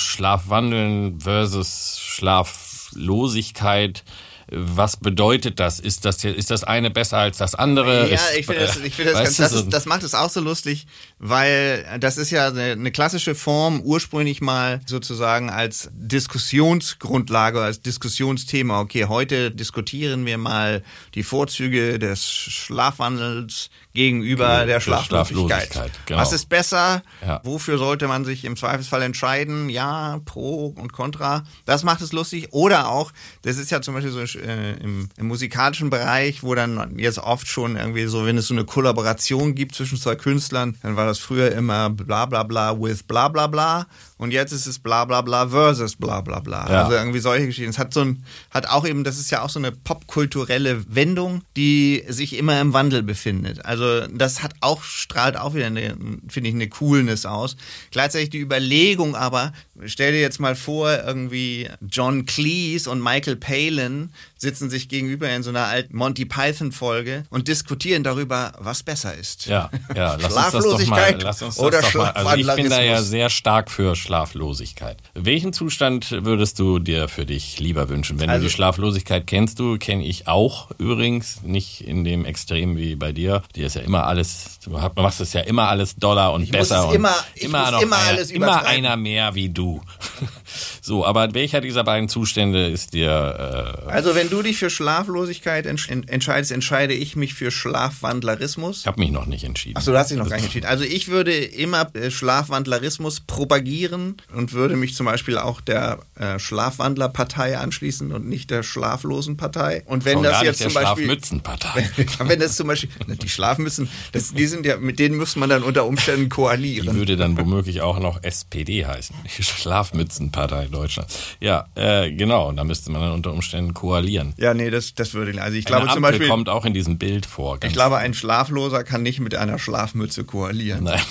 [SPEAKER 3] Schlafwandeln versus Schlaflosigkeit, was bedeutet das? Ist das ist das eine besser als das andere?
[SPEAKER 2] Ja, ich finde das, ich finde das, ganz, das, ist, das macht es auch so lustig, weil das ist ja eine, eine klassische Form ursprünglich mal sozusagen als Diskussionsgrundlage, als Diskussionsthema. Okay, heute diskutieren wir mal die Vorzüge des Schlafwandels gegenüber der, der Schlaflosigkeit. Schlaflosigkeit genau. Was ist besser? Ja. Wofür sollte man sich im Zweifelsfall entscheiden? Ja, pro und contra. Das macht es lustig. Oder auch, das ist ja zum Beispiel so äh, im, im, musikalischen Bereich, wo dann jetzt oft schon irgendwie so, wenn es so eine Kollaboration gibt zwischen zwei Künstlern, dann war das früher immer bla bla bla with bla bla bla und jetzt ist es bla bla bla versus bla bla bla. Ja. Also irgendwie solche Geschichten. Es hat so ein, hat auch eben, das ist ja auch so eine popkulturelle Wendung, die sich immer im Wandel befindet. Also das hat auch, strahlt auch wieder eine, finde ich, eine Coolness aus. Gleichzeitig die Überlegung aber, stell dir jetzt mal vor, irgendwie John Cleese und Michael Palin sitzen sich gegenüber in so einer alten Monty Python Folge und diskutieren darüber, was besser ist.
[SPEAKER 3] Ja, ja, lass uns das doch mal, lass uns das oder doch mal. Also ich bin da ja sehr stark für Schlaflosigkeit. Welchen Zustand würdest du dir für dich lieber wünschen? Wenn also, du die Schlaflosigkeit kennst, du kenne ich auch übrigens, nicht in dem Extrem wie bei dir. Dir ist ja immer alles, du machst es ja immer alles doller und besser und
[SPEAKER 2] immer, immer noch
[SPEAKER 3] immer,
[SPEAKER 2] alles
[SPEAKER 3] immer einer mehr wie du. <laughs> so, aber welcher dieser beiden Zustände ist dir?
[SPEAKER 2] Äh, also wenn du dich für Schlaflosigkeit entsch entscheidest, entscheide ich mich für Schlafwandlerismus.
[SPEAKER 3] Ich habe mich noch nicht entschieden.
[SPEAKER 2] Achso, du hast dich noch gar nicht entschieden. Also ich würde immer äh, Schlafwandlerismus propagieren und würde mich zum Beispiel auch der äh, Schlafwandlerpartei anschließen und nicht der Schlaflosenpartei. Und wenn
[SPEAKER 3] Schon
[SPEAKER 2] das jetzt
[SPEAKER 3] zum
[SPEAKER 2] Beispiel
[SPEAKER 3] Schlafmützenpartei. <laughs>
[SPEAKER 2] Wenn, wenn das zum Beispiel die Schlafmützen, das, die sind ja mit denen muss man dann unter Umständen koalieren.
[SPEAKER 3] Die würde dann womöglich auch noch SPD heißen. <laughs> Schlafmützenpartei Deutschland. Ja, äh, genau. Und da müsste man dann unter Umständen koalieren.
[SPEAKER 2] Ja, nee, das, das würde Also ich glaube
[SPEAKER 3] Eine
[SPEAKER 2] zum Beispiel.
[SPEAKER 3] kommt auch in diesem Bild vor.
[SPEAKER 2] Ich glaube, ein Schlafloser kann nicht mit einer Schlafmütze koalieren.
[SPEAKER 3] Nein,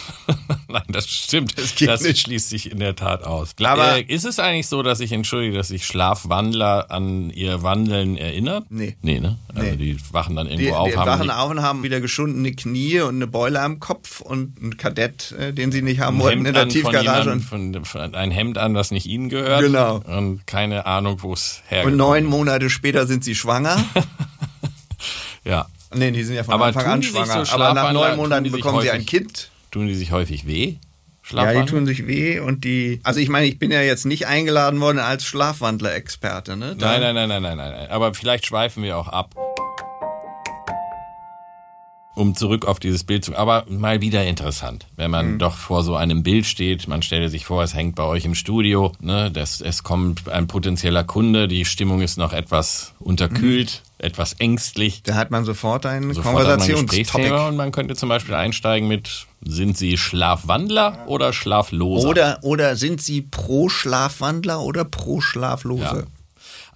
[SPEAKER 3] Nein das stimmt. Das, das schließt sich in der Tat aus. Aber äh, ist es eigentlich so, dass ich, entschuldige, dass sich Schlafwandler an ihr Wandeln erinnern?
[SPEAKER 2] Nee.
[SPEAKER 3] Nee, ne? Also nee. die wachen dann irgendwo
[SPEAKER 2] die,
[SPEAKER 3] auf.
[SPEAKER 2] Die
[SPEAKER 3] haben
[SPEAKER 2] wachen auf und haben wieder geschundene Knie und eine Beule am Kopf und einen Kadett, äh, den sie nicht haben wollten in der Tiefgarage.
[SPEAKER 3] Von von, von, ein Hemd an, das nicht ihnen gehört.
[SPEAKER 2] Genau.
[SPEAKER 3] Und keine Ahnung, wo es herkommt.
[SPEAKER 2] Und neun Monate später sind sie schwanger. <laughs>
[SPEAKER 3] ja.
[SPEAKER 2] Nee, die sind ja von aber Anfang an schwanger. So aber nach neun Monaten bekommen sie ein Kind.
[SPEAKER 3] Tun die sich häufig weh?
[SPEAKER 2] Ja, die tun sich weh und die. Also ich meine, ich bin ja jetzt nicht eingeladen worden als Schlafwandler-Experte, ne?
[SPEAKER 3] nein, nein, nein, nein, nein, nein. Aber vielleicht schweifen wir auch ab um zurück auf dieses Bild zu, aber mal wieder interessant, wenn man mhm. doch vor so einem Bild steht, man stelle sich vor, es hängt bei euch im Studio, ne, das, es kommt ein potenzieller Kunde, die Stimmung ist noch etwas unterkühlt, mhm. etwas ängstlich.
[SPEAKER 2] Da hat man sofort einen Konversationstopic.
[SPEAKER 3] Und man könnte zum Beispiel einsteigen mit, sind Sie Schlafwandler oder Schlafloser?
[SPEAKER 2] Oder, oder sind Sie pro Schlafwandler oder pro Schlaflose? Ja.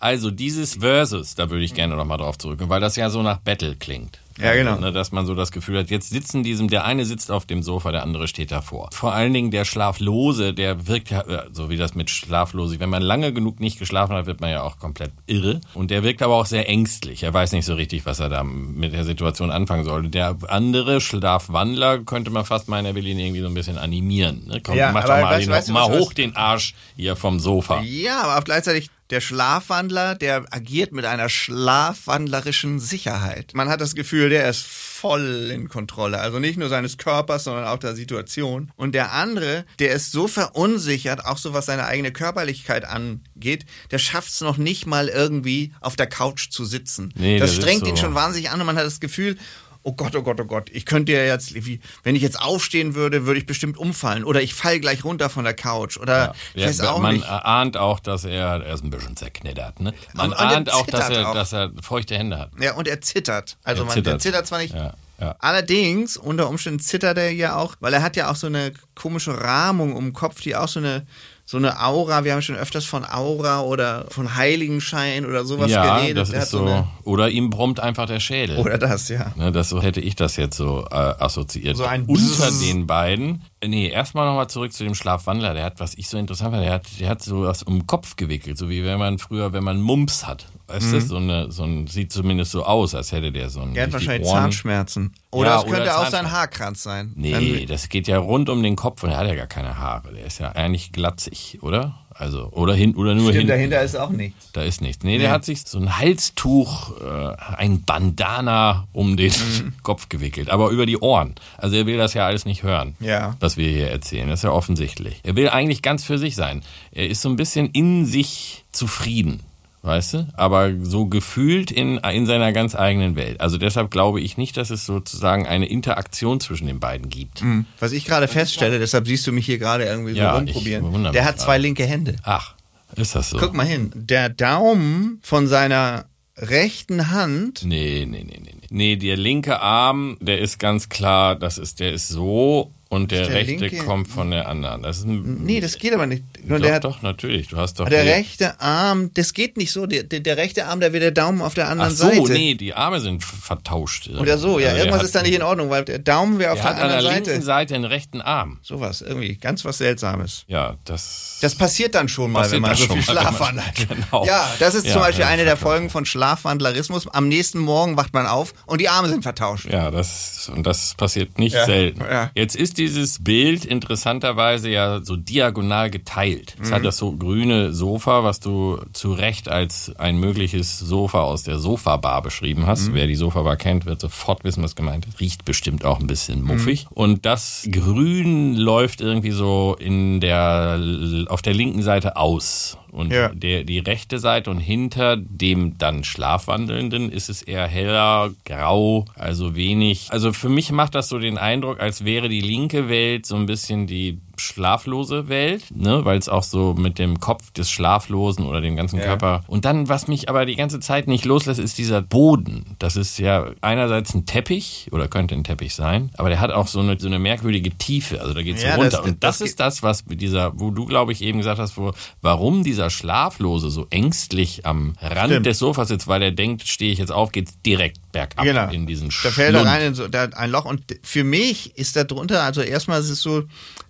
[SPEAKER 3] Also dieses Versus, da würde ich gerne nochmal drauf zurückkommen, weil das ja so nach Battle klingt.
[SPEAKER 2] Ja, genau.
[SPEAKER 3] Ne, dass man so das Gefühl hat, jetzt sitzen diesem, der eine sitzt auf dem Sofa, der andere steht davor. Vor allen Dingen der Schlaflose, der wirkt ja, äh, so wie das mit Schlaflose, wenn man lange genug nicht geschlafen hat, wird man ja auch komplett irre. Und der wirkt aber auch sehr ängstlich. Er weiß nicht so richtig, was er da mit der Situation anfangen soll. Der andere Schlafwandler könnte man fast meinen, er will ihn irgendwie so ein bisschen animieren. Ne? Komm, ja, mach doch mal, weißt, weißt, mal hoch den Arsch hier vom Sofa.
[SPEAKER 2] Ja, aber gleichzeitig der Schlafwandler, der agiert mit einer schlafwandlerischen Sicherheit. Man hat das Gefühl, der ist voll in Kontrolle. Also nicht nur seines Körpers, sondern auch der Situation. Und der andere, der ist so verunsichert, auch so was seine eigene Körperlichkeit angeht, der schafft es noch nicht mal irgendwie auf der Couch zu sitzen. Nee, das strengt so. ihn schon wahnsinnig an und man hat das Gefühl, oh Gott, oh Gott, oh Gott, ich könnte ja jetzt, wenn ich jetzt aufstehen würde, würde ich bestimmt umfallen oder ich falle gleich runter von der Couch oder
[SPEAKER 3] ja. weiß ja, auch man nicht. ahnt auch, dass er, er ist ein bisschen zerknittert, ne? Man und, und ahnt auch, dass er, auch. dass er feuchte Hände hat.
[SPEAKER 2] Ja, und er zittert. Also
[SPEAKER 3] er
[SPEAKER 2] man
[SPEAKER 3] zittert.
[SPEAKER 2] zittert zwar nicht.
[SPEAKER 3] Ja. Ja.
[SPEAKER 2] Allerdings, unter Umständen zittert er ja auch, weil er hat ja auch so eine komische Rahmung um den Kopf, die auch so eine so eine Aura, wir haben schon öfters von Aura oder von Heiligenschein oder sowas
[SPEAKER 3] ja,
[SPEAKER 2] geredet.
[SPEAKER 3] Das ist so, so oder ihm brummt einfach der Schädel.
[SPEAKER 2] Oder das, ja.
[SPEAKER 3] Ne, das so hätte ich das jetzt so äh, assoziiert.
[SPEAKER 2] So ein
[SPEAKER 3] Unter den beiden. Nee, erstmal nochmal zurück zu dem Schlafwandler. Der hat, was ich so interessant fand, der hat, der hat so was um den Kopf gewickelt, so wie wenn man früher, wenn man Mumps hat. Weißt mhm. du, so eine, so ein, sieht zumindest so aus, als hätte der so ein.
[SPEAKER 2] Der hat wahrscheinlich Ohren. Zahnschmerzen. Oder ja, es könnte oder auch sein Haarkranz sein.
[SPEAKER 3] Nee, das geht ja rund um den Kopf und er hat ja gar keine Haare. Der ist ja eigentlich glatzig. oder? Also, oder hin, oder nur
[SPEAKER 2] Stimmt,
[SPEAKER 3] hin.
[SPEAKER 2] dahinter ist auch nichts.
[SPEAKER 3] Da ist nichts. Nee, der hat sich so ein Halstuch, äh, ein Bandana um den
[SPEAKER 2] Mhm. <laughs>
[SPEAKER 3] Kopf gewickelt, aber über die Ohren. Also er will das ja alles nicht hören,
[SPEAKER 2] Ja.
[SPEAKER 3] was wir hier erzählen. Das ist ja offensichtlich. Er will eigentlich ganz für sich sein. Er ist so ein bisschen in sich zufrieden. Weißt du? Aber so gefühlt in, in seiner ganz eigenen Welt. Also deshalb glaube ich nicht, dass es sozusagen eine Interaktion zwischen den beiden gibt.
[SPEAKER 2] Was ich gerade feststelle, deshalb siehst du mich hier gerade irgendwie so
[SPEAKER 3] Ja,
[SPEAKER 2] rumprobieren. Der hat
[SPEAKER 3] gerade.
[SPEAKER 2] zwei linke Hände.
[SPEAKER 3] Ach, ist das so?
[SPEAKER 2] Guck mal hin. Der Daumen von seiner rechten Hand.
[SPEAKER 3] Nee, nee, nee, nee. nee. Nee, der linke Arm, der ist ganz klar, das ist, der ist so und der,
[SPEAKER 2] der
[SPEAKER 3] rechte
[SPEAKER 2] linke-
[SPEAKER 3] kommt von der anderen. Das ist ein,
[SPEAKER 2] Nee, das geht aber nicht. Nur
[SPEAKER 3] doch,
[SPEAKER 2] hat,
[SPEAKER 3] doch, natürlich. Du hast doch
[SPEAKER 2] der rechte Arm, das geht nicht so. Der, der, der rechte Arm, da wird der Daumen auf der
[SPEAKER 3] Ach
[SPEAKER 2] anderen
[SPEAKER 3] so,
[SPEAKER 2] Seite.
[SPEAKER 3] nee, die Arme sind vertauscht.
[SPEAKER 2] Oder so, ja.
[SPEAKER 3] Also
[SPEAKER 2] Irgendwas ist da nicht in Ordnung, weil der Daumen wäre auf
[SPEAKER 3] Der
[SPEAKER 2] der
[SPEAKER 3] hat an der
[SPEAKER 2] anderen
[SPEAKER 3] linken
[SPEAKER 2] Seite.
[SPEAKER 3] Seite einen rechten Arm.
[SPEAKER 2] Sowas, irgendwie. Ganz was Seltsames.
[SPEAKER 3] Ja, das.
[SPEAKER 2] Das passiert dann schon mal, wenn man so viel Schlaf wandelt. <laughs>
[SPEAKER 3] Genau.
[SPEAKER 2] Ja, das ist
[SPEAKER 3] Ja,
[SPEAKER 2] zum Beispiel
[SPEAKER 3] ja,
[SPEAKER 2] eine der. Folgen von Schlafwandlerismus. Am nächsten Morgen wacht man auf und die Arme sind vertauscht.
[SPEAKER 3] Ja, das, und das passiert nicht selten.
[SPEAKER 2] ja.
[SPEAKER 3] Jetzt ist dieses Bild interessanterweise ja so diagonal geteilt. Es
[SPEAKER 2] Mhm.
[SPEAKER 3] hat das so grüne Sofa, was du zu Recht als ein mögliches Sofa aus der Sofabar beschrieben hast.
[SPEAKER 2] Mhm.
[SPEAKER 3] Wer die Sofabar kennt, wird sofort wissen, was gemeint ist. Riecht bestimmt auch ein bisschen
[SPEAKER 2] Mhm.
[SPEAKER 3] muffig. Und das Grün läuft irgendwie so in der, auf der linken Seite aus. Und
[SPEAKER 2] Ja.
[SPEAKER 3] der, die rechte Seite und hinter dem dann Schlafwandelnden ist es eher heller, grau, also wenig. Also für mich macht das so den Eindruck, als wäre die linke Welt so ein bisschen die schlaflose Welt, ne, weil es auch so mit dem Kopf des Schlaflosen oder dem ganzen Körper. Und dann, was mich aber die ganze Zeit nicht loslässt, ist dieser Boden. Das ist ja einerseits ein Teppich oder könnte ein Teppich sein, aber der hat auch so eine, so eine merkwürdige Tiefe. Also da geht's
[SPEAKER 2] Ja,
[SPEAKER 3] so runter.
[SPEAKER 2] das-
[SPEAKER 3] Und das,
[SPEAKER 2] das
[SPEAKER 3] ist das, was mit dieser, wo du, glaube ich, eben gesagt hast, wo, warum dieser Schlaflose so ängstlich am Rand
[SPEAKER 2] Stimmt.
[SPEAKER 3] des Sofas sitzt, weil er denkt, stehe ich jetzt auf, geht's direkt bergab
[SPEAKER 2] Genau.
[SPEAKER 3] in diesen
[SPEAKER 2] Da fällt er
[SPEAKER 3] Schlund.
[SPEAKER 2] rein in so, da ein Loch. Und für mich ist da drunter, also erstmal ist es so,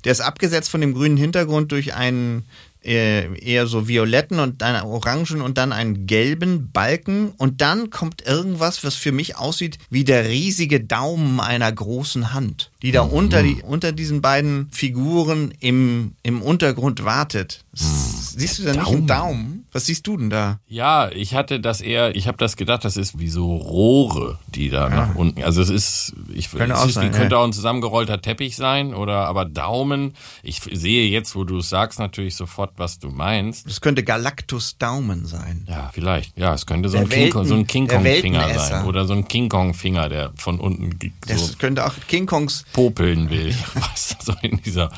[SPEAKER 2] der ist abgesetzt von dem grünen Hintergrund durch einen äh, eher so violetten und dann orangen und dann einen gelben Balken. Und dann kommt irgendwas, was für mich aussieht wie der riesige Daumen einer großen Hand, die da unter, die, unter diesen beiden Figuren im, im Untergrund wartet. S- Siehst du da nicht einen Daumen? Was siehst du denn da?
[SPEAKER 3] Ja, ich hatte das eher, ich habe das gedacht, das ist wie so Rohre, die da nach unten. Also es ist, ich
[SPEAKER 2] Könnte
[SPEAKER 3] es
[SPEAKER 2] auch
[SPEAKER 3] ist,
[SPEAKER 2] sein,
[SPEAKER 3] könnte
[SPEAKER 2] ja.
[SPEAKER 3] auch ein zusammengerollter Teppich sein oder aber Daumen. Ich sehe jetzt, wo du es sagst, natürlich sofort, was du meinst.
[SPEAKER 2] Das könnte Galactus Daumen sein.
[SPEAKER 3] Ja, vielleicht. Ja, es könnte so
[SPEAKER 2] Der
[SPEAKER 3] ein King Kong, so ein
[SPEAKER 2] Welten-
[SPEAKER 3] King Kong Finger sein oder so ein King Kong Finger, der von unten so
[SPEAKER 2] Das könnte auch King Kongs
[SPEAKER 3] popeln will. <laughs> Was so in dieser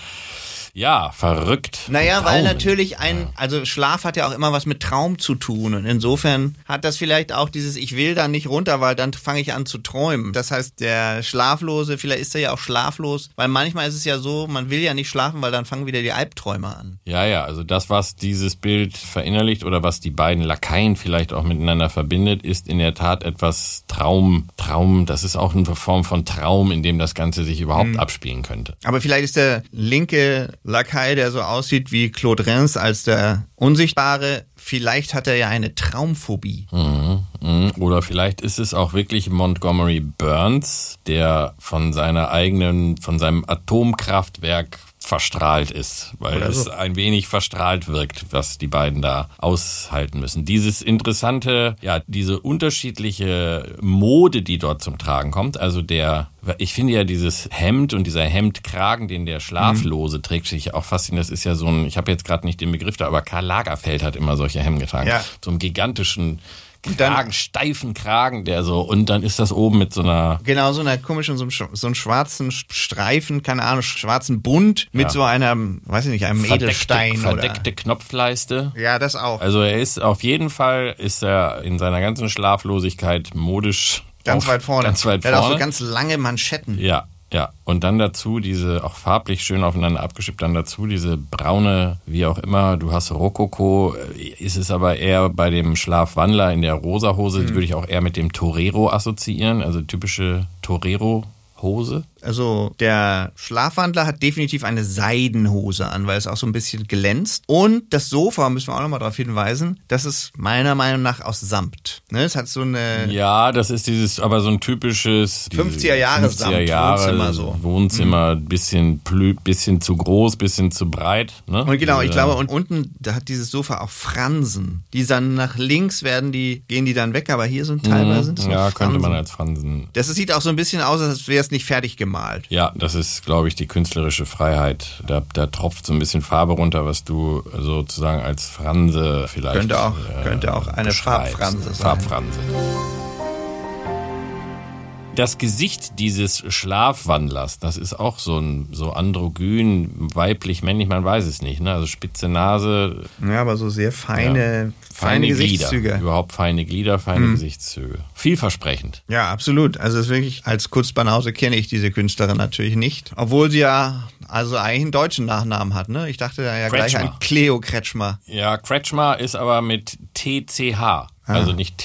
[SPEAKER 3] Ja, verrückt.
[SPEAKER 2] Naja, weil
[SPEAKER 3] Daumen.
[SPEAKER 2] natürlich ein, also Schlaf hat ja auch immer was mit Traum zu tun. Und insofern hat das vielleicht auch dieses, ich will da nicht runter, weil dann fange ich an zu träumen. Das heißt, der Schlaflose, vielleicht ist er ja auch schlaflos, weil manchmal ist es ja so, man will ja nicht schlafen, weil dann fangen wieder die Albträume an.
[SPEAKER 3] Ja, ja, also das, was dieses Bild verinnerlicht oder was die beiden Lakaien vielleicht auch miteinander verbindet, ist in der Tat etwas Traum, Traum, das ist auch eine Form von Traum, in dem das Ganze sich überhaupt abspielen könnte.
[SPEAKER 2] Aber vielleicht ist der linke Lakai, der so aussieht wie Claude Rens als der Unsichtbare, vielleicht hat er ja eine Traumphobie.
[SPEAKER 3] Mhm, mhm. Oder vielleicht ist es auch wirklich Montgomery Burns, der von seiner eigenen, von seinem Atomkraftwerk verstrahlt ist, weil es
[SPEAKER 2] so.
[SPEAKER 3] ein wenig verstrahlt wirkt, was die beiden da aushalten müssen. Dieses interessante, ja, diese unterschiedliche Mode, die dort zum Tragen kommt, also der, ich finde ja dieses Hemd und dieser Hemdkragen, den der Schlaflose
[SPEAKER 2] Mhm.
[SPEAKER 3] trägt, finde ich auch faszinierend. Das ist ja so ein, ich habe jetzt gerade nicht den Begriff da, aber Karl Lagerfeld hat immer solche Hemden getragen.
[SPEAKER 2] Ja.
[SPEAKER 3] So einem gigantischen
[SPEAKER 2] dann-
[SPEAKER 3] Kragen, steifen Kragen, der so, und dann ist das oben mit so einer,
[SPEAKER 2] Genau, so einer komischen, so einem, so einem schwarzen Streifen, keine Ahnung, schwarzen Bund mit
[SPEAKER 3] Ja.
[SPEAKER 2] so einer, weiß ich nicht, einem Edelstein
[SPEAKER 3] verdeckte, verdeckte Knopfleiste.
[SPEAKER 2] oder. Ja, das auch.
[SPEAKER 3] Also er ist auf jeden Fall, ist er in seiner ganzen Schlaflosigkeit modisch
[SPEAKER 2] ganz
[SPEAKER 3] auf-
[SPEAKER 2] weit vorne.
[SPEAKER 3] Ganz weit
[SPEAKER 2] Der hat auch
[SPEAKER 3] vorne.
[SPEAKER 2] so ganz lange Manschetten.
[SPEAKER 3] ja, ja. Und dann dazu diese, auch farblich schön aufeinander abgeschippt, dann dazu diese braune, wie auch immer, du hast Rokoko, äh, ist es aber eher bei dem Schlafwandler in der rosa Hose,
[SPEAKER 2] Mhm.
[SPEAKER 3] würde ich auch eher mit dem Torero assoziieren, also typische Torero-Hose.
[SPEAKER 2] Also der Schlafwandler hat definitiv eine Seidenhose an, weil es auch so ein bisschen glänzt. Und das Sofa, müssen wir auch nochmal darauf hinweisen, das ist meiner Meinung nach aus Samt. Ne? Es hat so eine...
[SPEAKER 3] Ja, das ist dieses, aber so ein typisches...
[SPEAKER 2] 50er Jahre
[SPEAKER 3] 50er
[SPEAKER 2] Samt,
[SPEAKER 3] Jahre
[SPEAKER 2] Wohnzimmer so.
[SPEAKER 3] Wohnzimmer, bisschen, plü, bisschen zu groß, bisschen zu breit. Ne?
[SPEAKER 2] Und genau, ich
[SPEAKER 3] Diese-
[SPEAKER 2] glaube, und unten, da hat dieses Sofa auch Fransen. Die dann nach links werden die, gehen die dann weg, aber hier sind teilweise sind es noch
[SPEAKER 3] Mhm. Ja, könnte man als Fransen.
[SPEAKER 2] Das sieht auch so ein bisschen aus, als wäre es nicht fertig gemalt.
[SPEAKER 3] Ja, das ist, glaube ich, die künstlerische Freiheit. Da, da tropft so ein bisschen Farbe runter, was du sozusagen als Franse vielleicht.
[SPEAKER 2] Könnte auch-
[SPEAKER 3] äh,
[SPEAKER 2] könnte auch eine. Farbfranse sein.
[SPEAKER 3] Farbfranse. Das Gesicht dieses Schlafwandlers, das ist auch so ein so androgyn, weiblich, männlich, man weiß es nicht. Ne? Also spitze Nase,
[SPEAKER 2] Ja, aber so sehr feine, feine, Gesichtszüge.
[SPEAKER 3] Glieder, überhaupt feine Glieder, feine Gesichtszüge. Vielversprechend.
[SPEAKER 2] Ja, absolut. Also es ist wirklich, als Kurzbanause kenne ich diese Künstlerin natürlich nicht. Obwohl sie ja also eigentlich einen deutschen Nachnamen hat, ne? Ich dachte ja gleich
[SPEAKER 3] Kretschmer.
[SPEAKER 2] an Cleo Kretschmer.
[SPEAKER 3] Ja, Kretschmer ist aber mit TCH,
[SPEAKER 2] Ah.
[SPEAKER 3] also nicht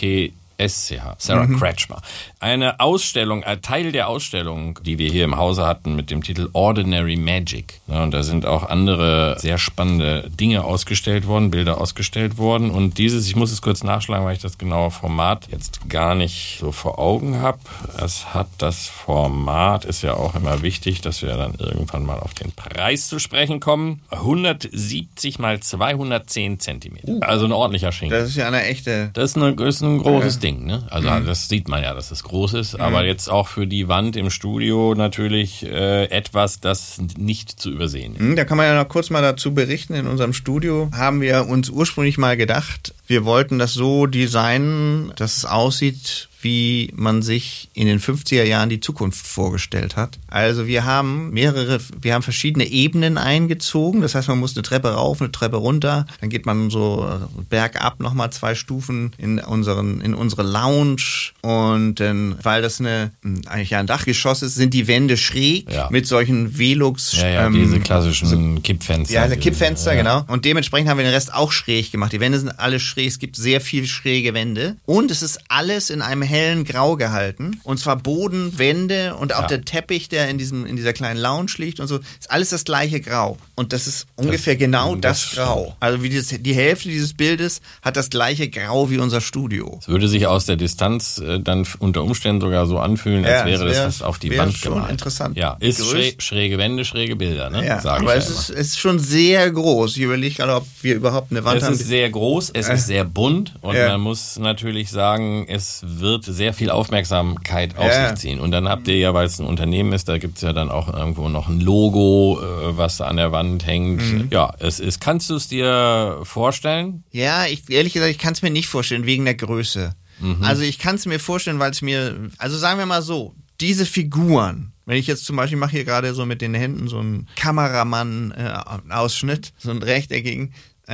[SPEAKER 3] TSCH. Sarah
[SPEAKER 2] Mhm.
[SPEAKER 3] Kretschmer. Eine Ausstellung, ein Teil der Ausstellung, die wir hier im Hause hatten mit dem Titel Ordinary Magic. Und da sind auch andere sehr spannende Dinge ausgestellt worden, Bilder ausgestellt worden. Und dieses, ich muss es kurz nachschlagen, weil ich das genaue Format jetzt gar nicht so vor Augen habe. Es hat das Format, ist ja auch immer wichtig, dass wir dann irgendwann mal auf den Preis zu sprechen kommen. 170 mal 210 Zentimeter. Also ein ordentlicher Schinken.
[SPEAKER 2] Das ist ja eine echte.
[SPEAKER 3] Das ist, eine, ist ein großes Ding, ne? Also das sieht man ja, dass es groß ist, aber jetzt auch für die Wand im Studio natürlich äh, etwas, das nicht zu übersehen ist.
[SPEAKER 2] Hm, Da kann man ja noch kurz mal dazu berichten. In unserem Studio haben wir uns ursprünglich mal gedacht, wir wollten das so designen, dass es aussieht, wie man sich in den 50er Jahren die Zukunft vorgestellt hat. Also wir haben mehrere, wir haben verschiedene Ebenen eingezogen. Das heißt, man muss eine Treppe rauf, eine Treppe runter. Dann geht man so bergab nochmal zwei Stufen in unseren, in unsere Lounge. Und dann, weil das eine, eigentlich ja ein Dachgeschoss ist, sind die Wände schräg
[SPEAKER 3] Ja.
[SPEAKER 2] mit solchen Velux.
[SPEAKER 3] Ja, ja,
[SPEAKER 2] ähm,
[SPEAKER 3] diese klassischen Kippfenster.
[SPEAKER 2] ja, eine Kippfenster,
[SPEAKER 3] ja.
[SPEAKER 2] genau. Und dementsprechend haben wir den Rest auch schräg gemacht. Die Wände sind alle schräg. Es gibt sehr viel schräge Wände. Und es ist alles in einem hellen Grau gehalten. Und zwar Boden, Wände und auch
[SPEAKER 3] Ja.
[SPEAKER 2] der Teppich, der in diesem, in dieser kleinen Lounge liegt und so. Ist alles das gleiche Grau. Und das ist ungefähr genau das,
[SPEAKER 3] das
[SPEAKER 2] Grau. Also wie dieses, die Hälfte dieses Bildes hat das gleiche Grau wie unser Studio.
[SPEAKER 3] Es würde sich aus der Distanz äh, dann unter Umständen sogar so anfühlen, als
[SPEAKER 2] Ja,
[SPEAKER 3] wäre
[SPEAKER 2] es
[SPEAKER 3] das
[SPEAKER 2] wär-
[SPEAKER 3] auf die Wand
[SPEAKER 2] schon
[SPEAKER 3] gemalt.
[SPEAKER 2] interessant.
[SPEAKER 3] Ja, ist
[SPEAKER 2] Größ-
[SPEAKER 3] schräg, schräge Wände, schräge Bilder, ne?
[SPEAKER 2] Ja,
[SPEAKER 3] Sag
[SPEAKER 2] aber
[SPEAKER 3] ich
[SPEAKER 2] es
[SPEAKER 3] ja
[SPEAKER 2] ist, es ist schon sehr groß. Ich überlege gerade, ob wir überhaupt eine Wand
[SPEAKER 3] Es
[SPEAKER 2] haben.
[SPEAKER 3] ist sehr groß, es ist sehr bunt und man muss natürlich sagen, es wird sehr viel Aufmerksamkeit auf
[SPEAKER 2] Ja.
[SPEAKER 3] sich ziehen. Und dann habt ihr ja, weil es ein Unternehmen ist, da gibt's ja dann auch irgendwo noch ein Logo, äh, was da an der Wand hängt.
[SPEAKER 2] Mhm.
[SPEAKER 3] Ja, es ist, kannst du es dir vorstellen?
[SPEAKER 2] Ja, ich ehrlich gesagt, ich kann es mir nicht vorstellen wegen der Größe. Also ich kann es mir vorstellen, weil es mir, also sagen wir mal so, diese Figuren, wenn ich jetzt zum Beispiel mache hier gerade so mit den Händen so einen Kameramann-Ausschnitt, so einen rechteckigen, äh,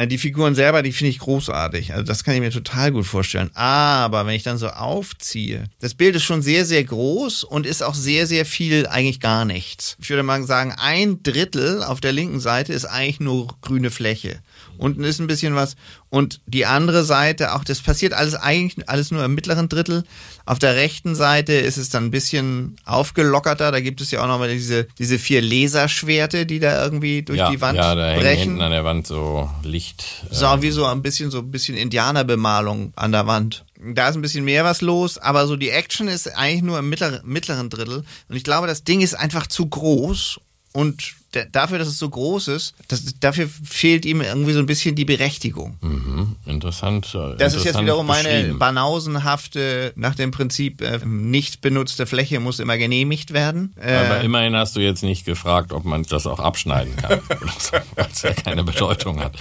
[SPEAKER 2] die Figuren selber, die finde ich großartig. Also das kann ich mir total gut vorstellen. Aber wenn ich dann so aufziehe, das Bild ist schon sehr, sehr groß und ist auch sehr, sehr viel eigentlich gar nichts. Ich würde mal sagen, ein Drittel auf der linken Seite ist eigentlich nur grüne Fläche. Unten ist ein bisschen was. Und die andere Seite, auch das passiert alles eigentlich alles nur im mittleren Drittel. Auf der rechten Seite ist es dann ein bisschen aufgelockerter. Da gibt es ja auch noch mal diese, diese vier Laserschwerte, die da irgendwie durch
[SPEAKER 3] ja,
[SPEAKER 2] die Wand
[SPEAKER 3] ja, da hängen
[SPEAKER 2] brechen.
[SPEAKER 3] hinten an der Wand so Licht.
[SPEAKER 2] So wie so ein bisschen so ein bisschen Indianerbemalung an der Wand. Da ist ein bisschen mehr was los, aber so die Action ist eigentlich nur im mittler, mittleren Drittel. Und ich glaube, das Ding ist einfach zu groß und dafür, dass es so groß ist, das, dafür fehlt ihm irgendwie so ein bisschen die Berechtigung.
[SPEAKER 3] Mhm, interessant. äh,
[SPEAKER 2] Das ist jetzt
[SPEAKER 3] interessant
[SPEAKER 2] wiederum meine banausenhafte, nach dem Prinzip, äh, nicht benutzte Fläche muss immer genehmigt werden. Äh,
[SPEAKER 3] Aber immerhin hast du jetzt nicht gefragt, ob man das auch abschneiden kann, <laughs> weil es ja keine Bedeutung hat.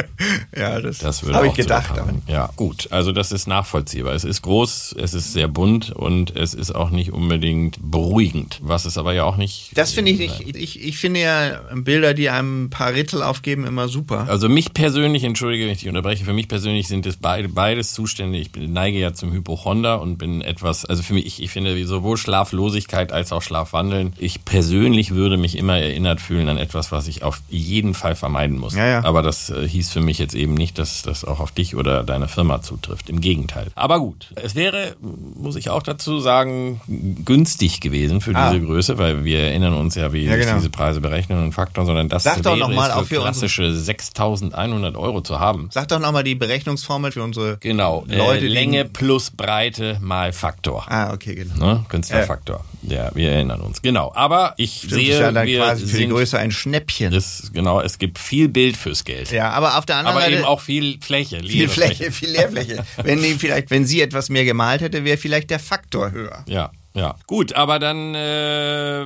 [SPEAKER 3] <laughs>
[SPEAKER 2] ja, das,
[SPEAKER 3] Das
[SPEAKER 2] habe ich gedacht.
[SPEAKER 3] Ja, gut. Also das ist nachvollziehbar. Es ist groß, es ist sehr bunt und es ist auch nicht unbedingt beruhigend. Was es aber ja auch nicht.
[SPEAKER 2] Das finde ich nicht. Ich, ich finde ja ja Bilder, die einem ein paar Rittel aufgeben, immer super.
[SPEAKER 3] Also mich persönlich, entschuldige, wenn ich dich unterbreche, für mich persönlich sind es beide, beides Zustände. Ich neige ja zum Hypochonder und bin etwas, also für mich, ich, ich finde sowohl Schlaflosigkeit als auch Schlafwandeln. Ich persönlich würde mich immer erinnert fühlen an etwas, was ich auf jeden Fall vermeiden muss.
[SPEAKER 2] Ja, ja.
[SPEAKER 3] Aber das äh, hieß für mich jetzt eben nicht, dass das auch auf dich oder deine Firma zutrifft. Im Gegenteil. Aber gut, es wäre, muss ich auch dazu sagen, günstig gewesen für
[SPEAKER 2] Ah.
[SPEAKER 3] diese Größe, weil wir erinnern uns ja, wie
[SPEAKER 2] Ja, genau.
[SPEAKER 3] diese Preise berechnen und Faktoren, sondern das
[SPEAKER 2] Sag doch noch mal, auch
[SPEAKER 3] für klassische 6.100 Euro zu haben.
[SPEAKER 2] Sag doch nochmal die Berechnungsformel für unsere
[SPEAKER 3] Genau,
[SPEAKER 2] Leute,
[SPEAKER 3] äh, Länge plus Breite mal Faktor.
[SPEAKER 2] Ah, okay, genau.
[SPEAKER 3] Ne? Künstlerfaktor. Ja, wir erinnern uns. Genau. Aber ich
[SPEAKER 2] Stimmt,
[SPEAKER 3] sehe,
[SPEAKER 2] ist ja dann
[SPEAKER 3] wir
[SPEAKER 2] quasi für die Größe ein Schnäppchen.
[SPEAKER 3] ist, genau, es gibt viel Bild fürs Geld.
[SPEAKER 2] ja, aber auf der anderen
[SPEAKER 3] aber
[SPEAKER 2] Seite
[SPEAKER 3] eben auch viel Fläche.
[SPEAKER 2] viel
[SPEAKER 3] leere
[SPEAKER 2] Fläche, viel Leerfläche. <laughs> wenn vielleicht, wenn sie etwas mehr gemalt hätte, wäre vielleicht der Faktor höher.
[SPEAKER 3] Ja, ja. Gut, aber dann äh,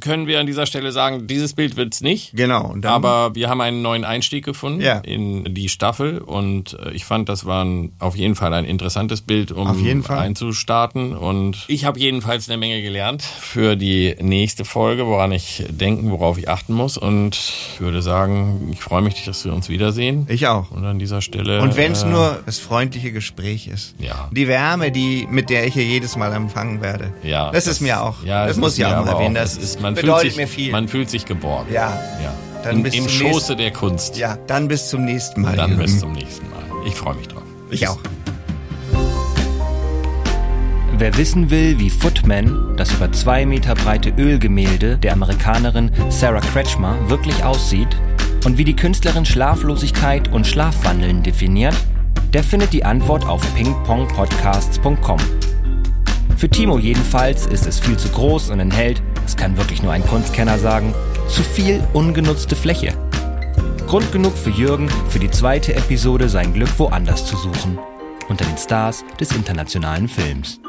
[SPEAKER 3] können wir an dieser Stelle sagen, dieses Bild wird's nicht.
[SPEAKER 2] Genau. Dann,
[SPEAKER 3] Aber wir haben einen neuen Einstieg gefunden
[SPEAKER 2] Ja.
[SPEAKER 3] in die Staffel und äh, ich fand, das war ein, auf jeden Fall ein interessantes Bild, um
[SPEAKER 2] Auf jeden Fall.
[SPEAKER 3] einzustarten. Und ich habe jedenfalls eine Menge gelernt für die nächste Folge, woran ich denken, worauf ich achten muss. Und ich würde sagen, ich freue mich, dass wir uns wiedersehen.
[SPEAKER 2] ich auch.
[SPEAKER 3] Und an dieser Stelle.
[SPEAKER 2] Und wenn es
[SPEAKER 3] äh,
[SPEAKER 2] nur das freundliche Gespräch ist.
[SPEAKER 3] Ja.
[SPEAKER 2] Die Wärme, die, mit der ich hier jedes Mal empfangen werde.
[SPEAKER 3] Ja,
[SPEAKER 2] Das, ist mir auch.
[SPEAKER 3] Ja,
[SPEAKER 2] das
[SPEAKER 3] es
[SPEAKER 2] muss ich auch mal erwähnen. Das
[SPEAKER 3] ist, man
[SPEAKER 2] bedeutet
[SPEAKER 3] fühlt sich,
[SPEAKER 2] mir viel.
[SPEAKER 3] Man fühlt sich geborgen.
[SPEAKER 2] ja.
[SPEAKER 3] ja.
[SPEAKER 2] Dann
[SPEAKER 3] Im,
[SPEAKER 2] bis
[SPEAKER 3] Im Schoße
[SPEAKER 2] nächsten-
[SPEAKER 3] der Kunst.
[SPEAKER 2] Ja, dann bis zum nächsten Mal.
[SPEAKER 3] Dann
[SPEAKER 2] Jürgen.
[SPEAKER 3] bis zum nächsten Mal. Ich freue mich drauf.
[SPEAKER 2] Ich auch.
[SPEAKER 1] Wer wissen will, wie Footman, das über zwei Meter breite Ölgemälde der Amerikanerin Sarah Kretschmer, wirklich aussieht und wie die Künstlerin Schlaflosigkeit und Schlafwandeln definiert, der findet die Antwort auf pingpongpodcasts.com. Für Timo jedenfalls ist es viel zu groß und enthält, das kann wirklich nur ein Kunstkenner sagen, zu viel ungenutzte Fläche. Grund genug für Jürgen, für die zweite Episode sein Glück woanders zu suchen. Unter den Stars des internationalen Films.